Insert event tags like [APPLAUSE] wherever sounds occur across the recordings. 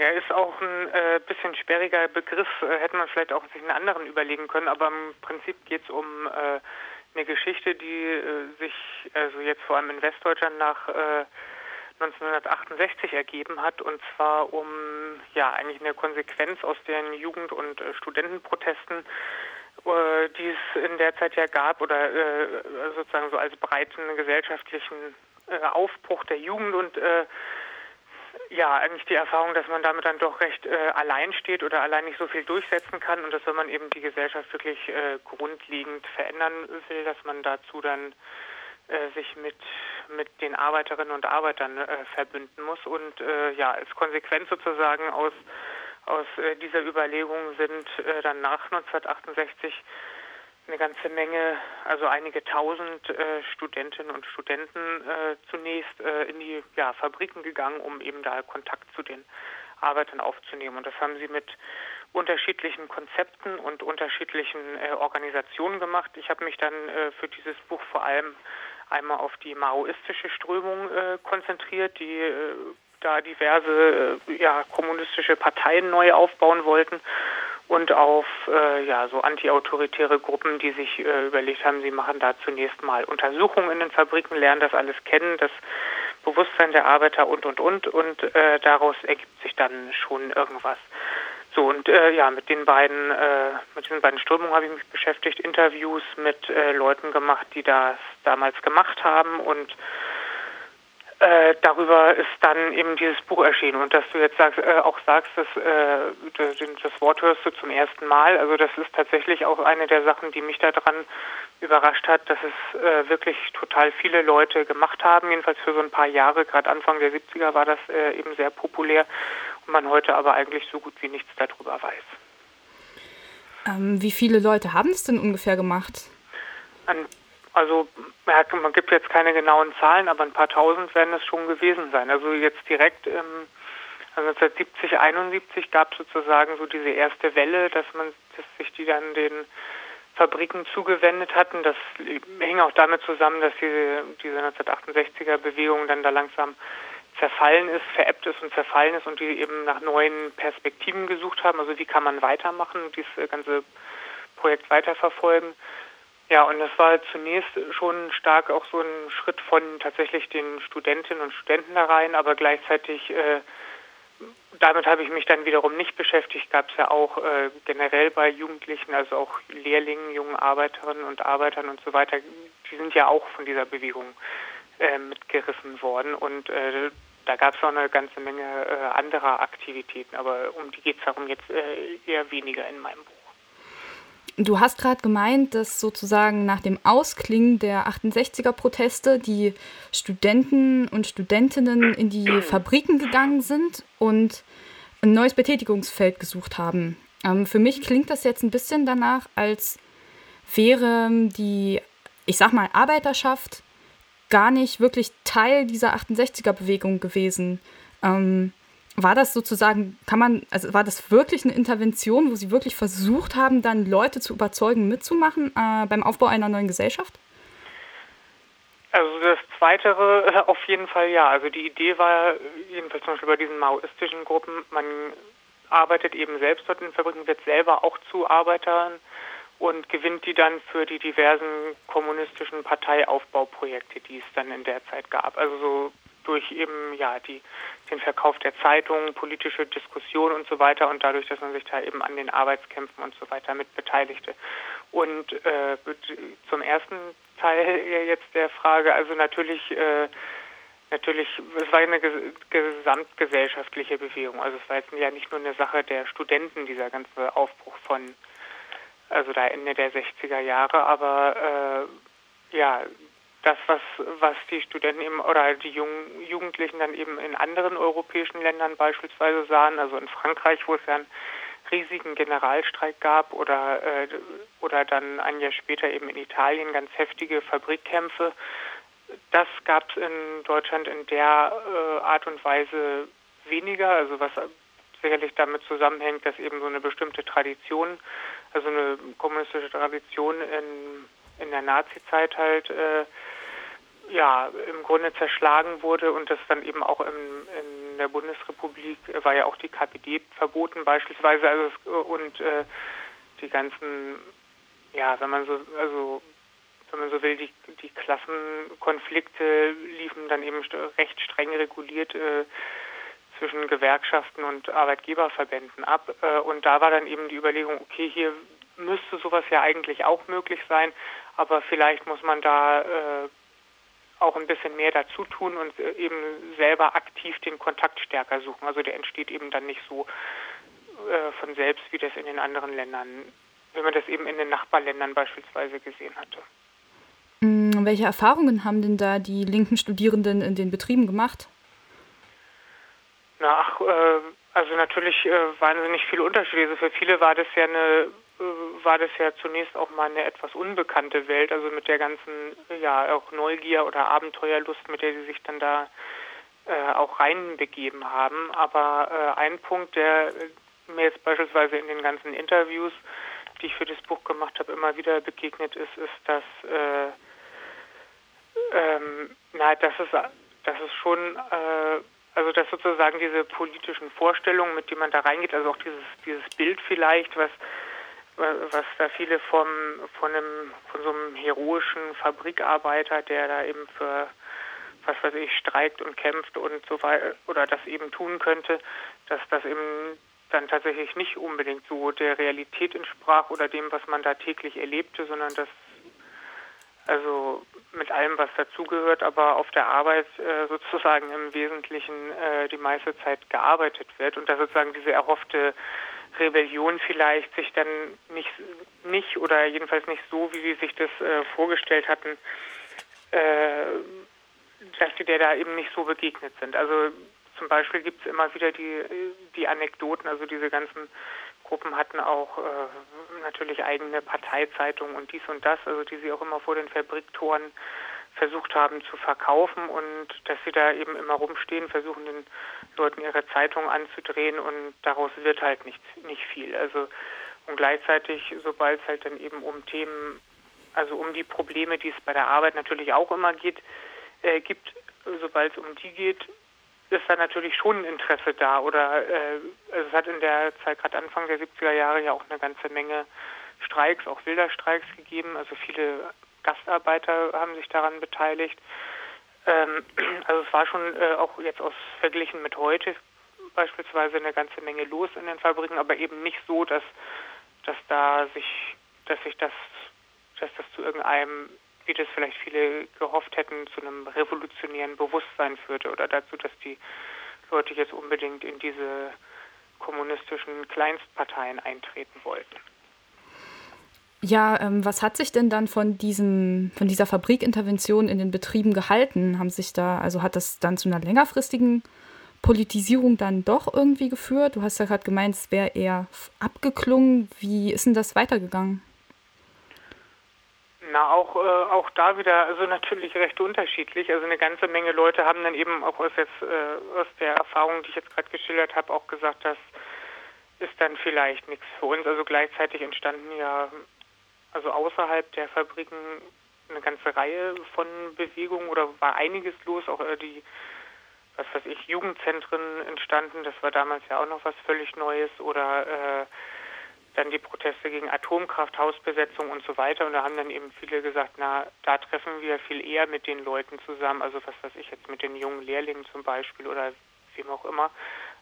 Ja, ist auch ein äh, bisschen sperriger Begriff, äh, hätte man vielleicht auch sich einen anderen überlegen können, aber im Prinzip geht es um äh, eine Geschichte, die äh, sich also jetzt vor allem in Westdeutschland nach 1968 äh, ergeben hat und zwar um ja eigentlich eine Konsequenz aus den Jugend- und äh, Studentenprotesten, die es in der Zeit ja gab oder sozusagen so als breiten gesellschaftlichen Aufbruch der Jugend und ja, eigentlich die Erfahrung, dass man damit dann doch recht äh, allein steht oder allein nicht so viel durchsetzen kann und dass wenn man eben die Gesellschaft wirklich äh, grundlegend verändern will, dass man dazu dann äh, sich mit mit den Arbeiterinnen und Arbeitern äh, verbünden muss und äh, ja als Konsequenz sozusagen aus aus dieser Überlegung sind dann nach 1968 eine ganze Menge, also einige tausend äh, Studentinnen und Studenten äh, zunächst äh, in die ja, Fabriken gegangen, um eben da Kontakt zu den Arbeitern aufzunehmen. Und das haben sie mit unterschiedlichen Konzepten und unterschiedlichen äh, Organisationen gemacht. Ich habe mich dann äh, für dieses Buch vor allem einmal auf die maoistische Strömung äh, konzentriert, die da diverse ja, kommunistische Parteien neu aufbauen wollten und auf äh, ja so antiautoritäre Gruppen, die sich äh, überlegt haben, sie machen da zunächst mal Untersuchungen in den Fabriken, lernen das alles kennen, das Bewusstsein der Arbeiter und und und und äh, daraus ergibt sich dann schon irgendwas. So und äh, ja, mit den beiden äh, mit diesen beiden Strömungen habe ich mich beschäftigt, Interviews mit äh, Leuten gemacht, die das damals gemacht haben und äh, darüber ist dann eben dieses Buch erschienen. Und dass du jetzt sagst, äh, auch sagst, dass, äh, das, Wort hörst du zum ersten Mal. Also das ist tatsächlich auch eine der Sachen, die mich daran überrascht hat, dass es äh, wirklich total viele Leute gemacht haben. Jedenfalls für so ein paar Jahre, gerade Anfang der 70er war das äh, eben sehr populär und man heute aber eigentlich so gut wie nichts darüber weiß. Ähm, wie viele Leute haben es denn ungefähr gemacht? An also man gibt jetzt keine genauen Zahlen, aber ein paar tausend werden es schon gewesen sein. Also jetzt direkt, ähm, also 1970, 71 gab es sozusagen so diese erste Welle, dass man, dass sich die dann den Fabriken zugewendet hatten. Das hing auch damit zusammen, dass diese, diese 1968er Bewegung dann da langsam zerfallen ist, veräppt ist und zerfallen ist und die eben nach neuen Perspektiven gesucht haben. Also wie kann man weitermachen, dieses ganze Projekt weiterverfolgen. Ja, und das war zunächst schon stark auch so ein Schritt von tatsächlich den Studentinnen und Studenten da rein, aber gleichzeitig äh, damit habe ich mich dann wiederum nicht beschäftigt. Gab es ja auch äh, generell bei Jugendlichen, also auch Lehrlingen, jungen Arbeiterinnen und Arbeitern und so weiter, die sind ja auch von dieser Bewegung äh, mitgerissen worden und äh, da gab es auch eine ganze Menge äh, anderer Aktivitäten, aber um die geht es darum jetzt äh, eher weniger in meinem Buch. Du hast gerade gemeint, dass sozusagen nach dem Ausklingen der 68er-Proteste die Studenten und Studentinnen in die Fabriken gegangen sind und ein neues Betätigungsfeld gesucht haben. Ähm, für mich klingt das jetzt ein bisschen danach, als wäre die, ich sag mal, Arbeiterschaft gar nicht wirklich Teil dieser 68er-Bewegung gewesen. Ähm, war das sozusagen, kann man, also war das wirklich eine Intervention, wo Sie wirklich versucht haben, dann Leute zu überzeugen, mitzumachen äh, beim Aufbau einer neuen Gesellschaft? Also das Zweitere äh, auf jeden Fall ja. Also die Idee war jedenfalls zum Beispiel bei diesen maoistischen Gruppen, man arbeitet eben selbst dort in Fabriken, wird selber auch zu Arbeitern und gewinnt die dann für die diversen kommunistischen Parteiaufbauprojekte, die es dann in der Zeit gab. Also so durch eben ja die den Verkauf der Zeitungen, politische Diskussion und so weiter und dadurch, dass man sich da eben an den Arbeitskämpfen und so weiter mit beteiligte. Und äh, zum ersten Teil jetzt der Frage, also natürlich äh, natürlich, es war eine gesamtgesellschaftliche Bewegung. Also es war jetzt ja nicht nur eine Sache der Studenten, dieser ganze Aufbruch von, also da Ende der 60er Jahre, aber äh, ja, das, was, was die Studenten eben oder die jungen Jugendlichen dann eben in anderen europäischen Ländern beispielsweise sahen, also in Frankreich, wo es ja einen riesigen Generalstreik gab oder, äh, oder dann ein Jahr später eben in Italien ganz heftige Fabrikkämpfe. Das gab es in Deutschland in der äh, Art und Weise weniger, also was sicherlich damit zusammenhängt, dass eben so eine bestimmte Tradition, also eine kommunistische Tradition in, in der Nazizeit halt äh, ja im Grunde zerschlagen wurde und das dann eben auch im, in der Bundesrepublik war ja auch die KPD verboten beispielsweise also und äh, die ganzen ja wenn man so also wenn man so will die die Klassenkonflikte liefen dann eben recht streng reguliert äh, zwischen Gewerkschaften und Arbeitgeberverbänden ab äh, und da war dann eben die Überlegung okay hier müsste sowas ja eigentlich auch möglich sein aber vielleicht muss man da äh, auch ein bisschen mehr dazu tun und äh, eben selber aktiv den Kontakt stärker suchen. Also der entsteht eben dann nicht so äh, von selbst, wie das in den anderen Ländern, wie man das eben in den Nachbarländern beispielsweise gesehen hatte. Mm, welche Erfahrungen haben denn da die linken Studierenden in den Betrieben gemacht? Na, ach, äh, also natürlich äh, wahnsinnig viele Unterschiede. Also für viele war das ja eine war das ja zunächst auch mal eine etwas unbekannte Welt, also mit der ganzen, ja, auch Neugier oder Abenteuerlust, mit der sie sich dann da äh, auch reinbegeben haben. Aber äh, ein Punkt, der mir jetzt beispielsweise in den ganzen Interviews, die ich für das Buch gemacht habe, immer wieder begegnet ist, ist, dass, äh, ähm, na, das ist, das ist schon, äh, also dass sozusagen diese politischen Vorstellungen, mit denen man da reingeht, also auch dieses, dieses Bild vielleicht, was was da viele vom, von, einem, von so einem heroischen Fabrikarbeiter, der da eben für was weiß ich, streikt und kämpft und so weiter oder das eben tun könnte, dass das eben dann tatsächlich nicht unbedingt so der Realität entsprach oder dem, was man da täglich erlebte, sondern dass also mit allem, was dazugehört, aber auf der Arbeit äh, sozusagen im Wesentlichen äh, die meiste Zeit gearbeitet wird und dass sozusagen diese erhoffte Rebellion vielleicht sich dann nicht, nicht oder jedenfalls nicht so, wie sie sich das äh, vorgestellt hatten, äh, dass sie der da eben nicht so begegnet sind. Also zum Beispiel gibt es immer wieder die, die Anekdoten, also diese ganzen Gruppen hatten auch äh, natürlich eigene Parteizeitungen und dies und das, also die sie auch immer vor den Fabriktoren versucht haben zu verkaufen und dass sie da eben immer rumstehen, versuchen den Leuten ihre Zeitung anzudrehen und daraus wird halt nicht, nicht viel. Also und gleichzeitig, sobald es halt dann eben um Themen, also um die Probleme, die es bei der Arbeit natürlich auch immer geht, äh, gibt, sobald es um die geht, ist da natürlich schon Interesse da. Oder äh, also es hat in der Zeit gerade Anfang der 70er Jahre ja auch eine ganze Menge Streiks, auch wilder Streiks gegeben. Also viele Gastarbeiter haben sich daran beteiligt. Ähm, [CLEARS THROAT] also es war schon äh, auch jetzt aus verglichen mit heute beispielsweise eine ganze Menge los in den Fabriken, aber eben nicht so, dass dass da sich dass sich das dass das zu irgendeinem wie das vielleicht viele gehofft hätten, zu einem revolutionären Bewusstsein führte oder dazu, dass die Leute jetzt unbedingt in diese kommunistischen Kleinstparteien eintreten wollten. Ja, ähm, was hat sich denn dann von diesem, von dieser Fabrikintervention in den Betrieben gehalten? Haben sich da, also hat das dann zu einer längerfristigen Politisierung dann doch irgendwie geführt? Du hast ja gerade gemeint, es wäre eher abgeklungen. Wie ist denn das weitergegangen? Na, auch, äh, auch da wieder, also natürlich recht unterschiedlich. Also eine ganze Menge Leute haben dann eben auch aus, jetzt, äh, aus der Erfahrung, die ich jetzt gerade geschildert habe, auch gesagt, das ist dann vielleicht nichts für uns. Also gleichzeitig entstanden ja also außerhalb der Fabriken eine ganze Reihe von Bewegungen oder war einiges los, auch äh, die, was weiß ich, Jugendzentren entstanden, das war damals ja auch noch was völlig Neues oder äh, dann die Proteste gegen Atomkraft, Hausbesetzung und so weiter. Und da haben dann eben viele gesagt, na, da treffen wir viel eher mit den Leuten zusammen, also was weiß ich jetzt mit den jungen Lehrlingen zum Beispiel oder wem auch immer.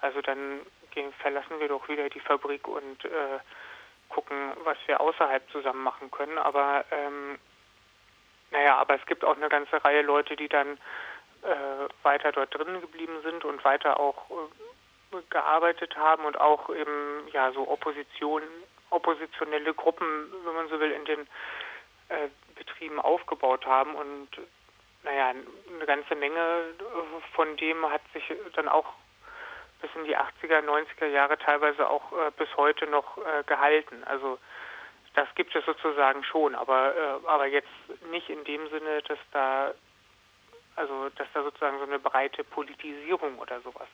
Also dann gehen, verlassen wir doch wieder die Fabrik und äh, gucken, was wir außerhalb zusammen machen können. Aber ähm, naja, aber es gibt auch eine ganze Reihe Leute, die dann äh, weiter dort drin geblieben sind und weiter auch äh, gearbeitet haben und auch eben ja so Opposition, oppositionelle Gruppen, wenn man so will, in den äh, Betrieben aufgebaut haben und naja, eine ganze Menge von dem hat sich dann auch bis in die 80er, 90er Jahre teilweise auch äh, bis heute noch äh, gehalten. Also das gibt es sozusagen schon, aber äh, aber jetzt nicht in dem Sinne, dass da also dass da sozusagen so eine breite Politisierung oder sowas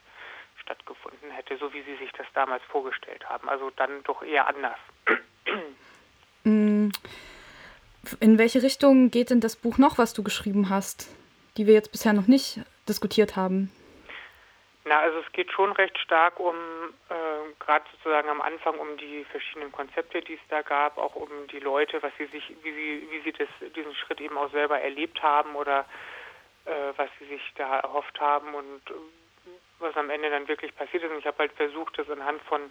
stattgefunden hätte, so wie Sie sich das damals vorgestellt haben. Also dann doch eher anders. Mm. In welche Richtung geht denn das Buch noch, was du geschrieben hast? die wir jetzt bisher noch nicht diskutiert haben? Na, also es geht schon recht stark um, äh, gerade sozusagen am Anfang um die verschiedenen Konzepte, die es da gab, auch um die Leute, was sie sich, wie sie, wie sie das, diesen Schritt eben auch selber erlebt haben oder äh, was sie sich da erhofft haben und äh, was am Ende dann wirklich passiert ist. Und ich habe halt versucht, das anhand von,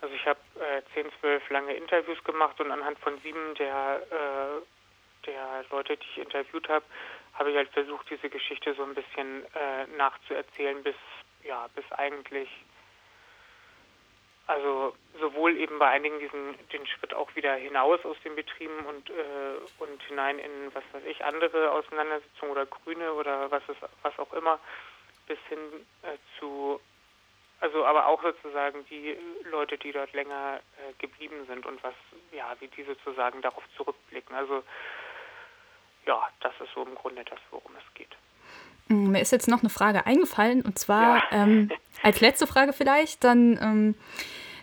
also ich habe äh, zehn, zwölf lange Interviews gemacht und anhand von sieben der äh, der Leute, die ich interviewt habe, habe ich halt versucht, diese Geschichte so ein bisschen äh, nachzuerzählen, bis ja, bis eigentlich, also sowohl eben bei einigen diesen den Schritt auch wieder hinaus aus den Betrieben und äh, und hinein in was weiß ich andere Auseinandersetzungen oder Grüne oder was ist was auch immer, bis hin äh, zu also aber auch sozusagen die Leute, die dort länger äh, geblieben sind und was ja wie die sozusagen darauf zurückblicken. Also ja, das ist so im Grunde das, worum es geht. Mm, mir ist jetzt noch eine Frage eingefallen und zwar ja. ähm, als letzte Frage vielleicht, dann, ähm,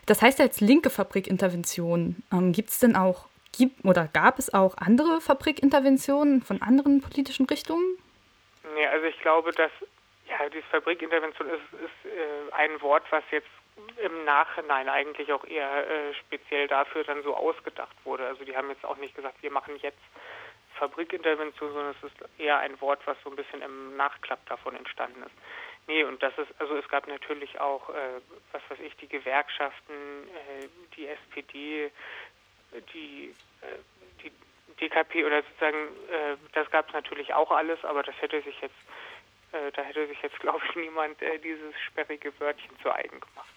das heißt ja jetzt linke Fabrikintervention. Ähm, gibt es denn auch, gibt, oder gab es auch andere Fabrikinterventionen von anderen politischen Richtungen? Nee, also ich glaube, dass ja, diese Fabrikintervention ist, ist äh, ein Wort, was jetzt im Nachhinein eigentlich auch eher äh, speziell dafür dann so ausgedacht wurde. Also die haben jetzt auch nicht gesagt, wir machen jetzt Fabrikintervention, sondern es ist eher ein Wort, was so ein bisschen im Nachklapp davon entstanden ist. Nee, und das ist, also es gab natürlich auch, äh, was weiß ich, die Gewerkschaften, äh, die SPD, die, äh, die DKP oder sozusagen, äh, das gab es natürlich auch alles, aber das hätte sich jetzt, äh, da hätte sich jetzt, [LAUGHS] glaube ich, niemand äh, dieses sperrige Wörtchen zu eigen gemacht.